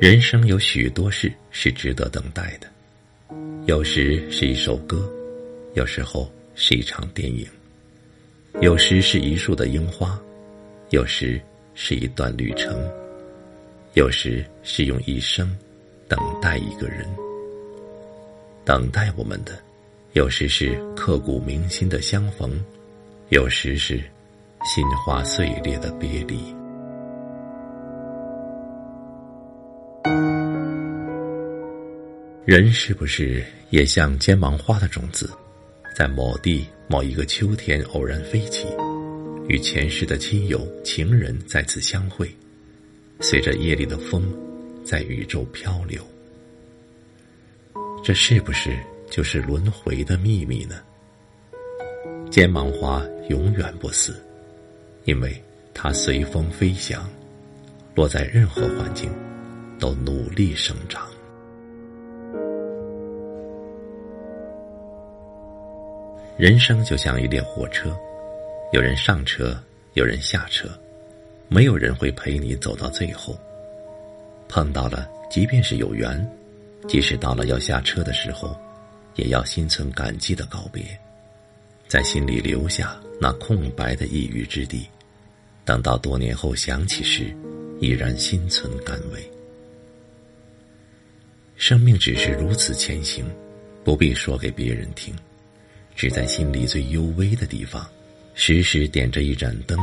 人生有许多事是值得等待的，有时是一首歌，有时候是一场电影，有时是一束的樱花，有时是一段旅程，有时是用一生等待一个人。等待我们的，有时是刻骨铭心的相逢，有时是心花碎裂的别离。人是不是也像尖芒花的种子，在某地某一个秋天偶然飞起，与前世的亲友情人再次相会，随着夜里的风，在宇宙漂流。这是不是就是轮回的秘密呢？尖芒花永远不死，因为它随风飞翔，落在任何环境，都努力生长。人生就像一列火车，有人上车，有人下车，没有人会陪你走到最后。碰到了，即便是有缘，即使到了要下车的时候，也要心存感激的告别，在心里留下那空白的一隅之地，等到多年后想起时，依然心存感慰。生命只是如此前行，不必说给别人听。只在心里最幽微的地方，时时点着一盏灯，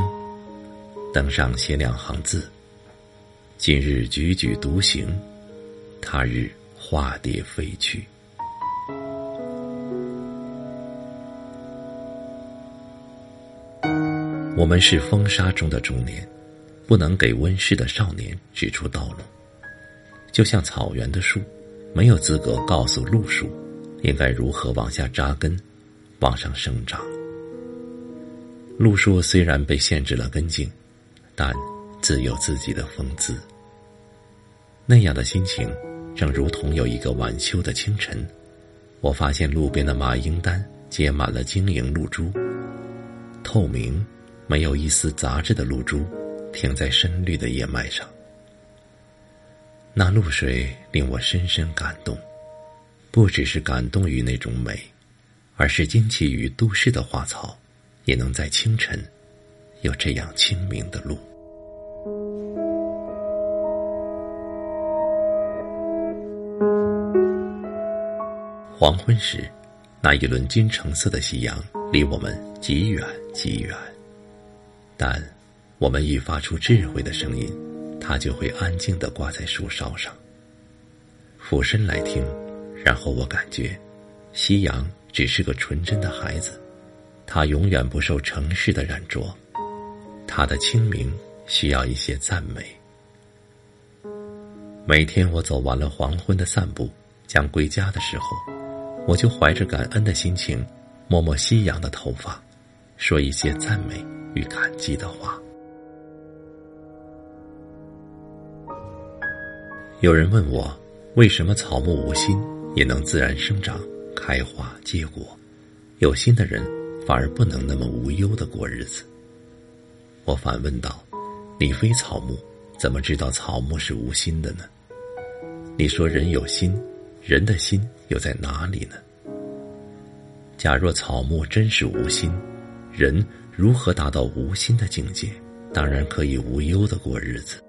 灯上写两行字：“今日踽踽独行，他日化蝶飞去。”我们是风沙中的中年，不能给温室的少年指出道路，就像草原的树，没有资格告诉路树应该如何往下扎根。往上生长。路树虽然被限制了根茎，但自有自己的风姿。那样的心情，正如同有一个晚秋的清晨，我发现路边的马缨丹结满了晶莹露珠，透明、没有一丝杂质的露珠，停在深绿的叶脉上。那露水令我深深感动，不只是感动于那种美。而是惊奇于都市的花草，也能在清晨有这样清明的路。黄昏时，那一轮金橙色的夕阳离我们极远极远，但我们一发出智慧的声音，它就会安静的挂在树梢上。俯身来听，然后我感觉夕阳。只是个纯真的孩子，他永远不受城市的染着，他的清明需要一些赞美。每天我走完了黄昏的散步，将归家的时候，我就怀着感恩的心情，摸摸夕阳的头发，说一些赞美与感激的话。有人问我，为什么草木无心也能自然生长？开花结果，有心的人反而不能那么无忧的过日子。我反问道：“你非草木，怎么知道草木是无心的呢？你说人有心，人的心又在哪里呢？假若草木真是无心，人如何达到无心的境界？当然可以无忧的过日子。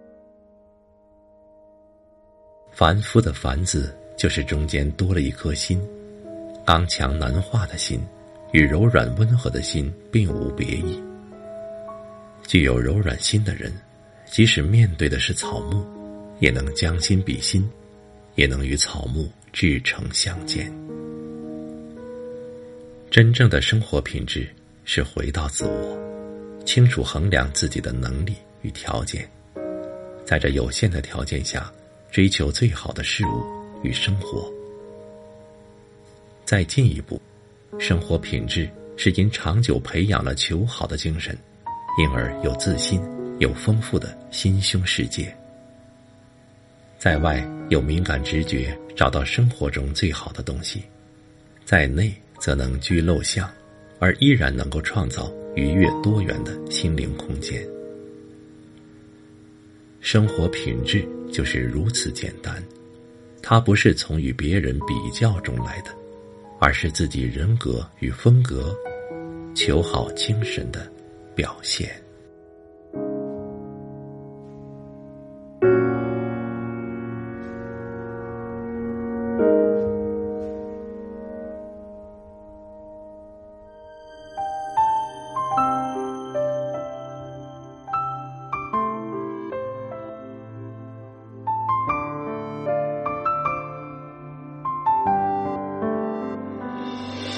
凡夫的凡字，就是中间多了一颗心。”刚强难化的心，与柔软温和的心并无别异。具有柔软心的人，即使面对的是草木，也能将心比心，也能与草木至诚相见。真正的生活品质是回到自我，清楚衡量自己的能力与条件，在这有限的条件下，追求最好的事物与生活。再进一步，生活品质是因长久培养了求好的精神，因而有自信，有丰富的心胸世界。在外有敏感直觉，找到生活中最好的东西，在内则能居陋巷，而依然能够创造愉悦多元的心灵空间。生活品质就是如此简单，它不是从与别人比较中来的，而是自己人格与风格、求好精神的表现。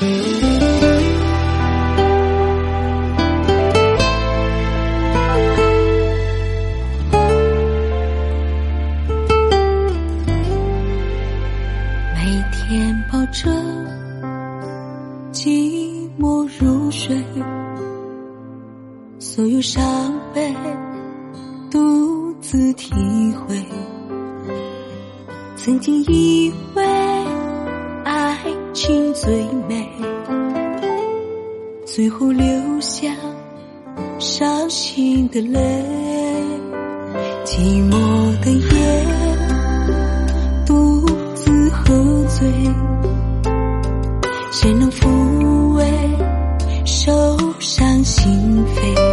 每天抱着寂寞入睡，所有伤悲独自体会。曾经以为情最美，最后流下伤心的泪。寂寞的夜，独自喝醉，谁能抚慰受伤心扉？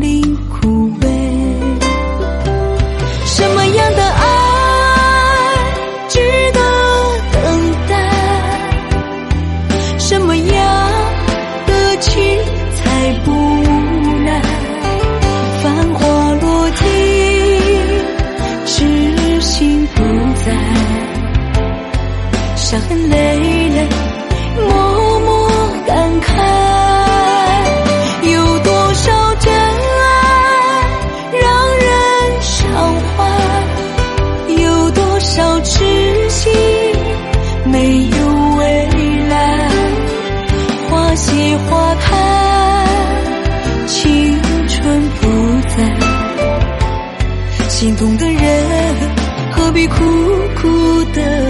零。心痛的人何必苦苦等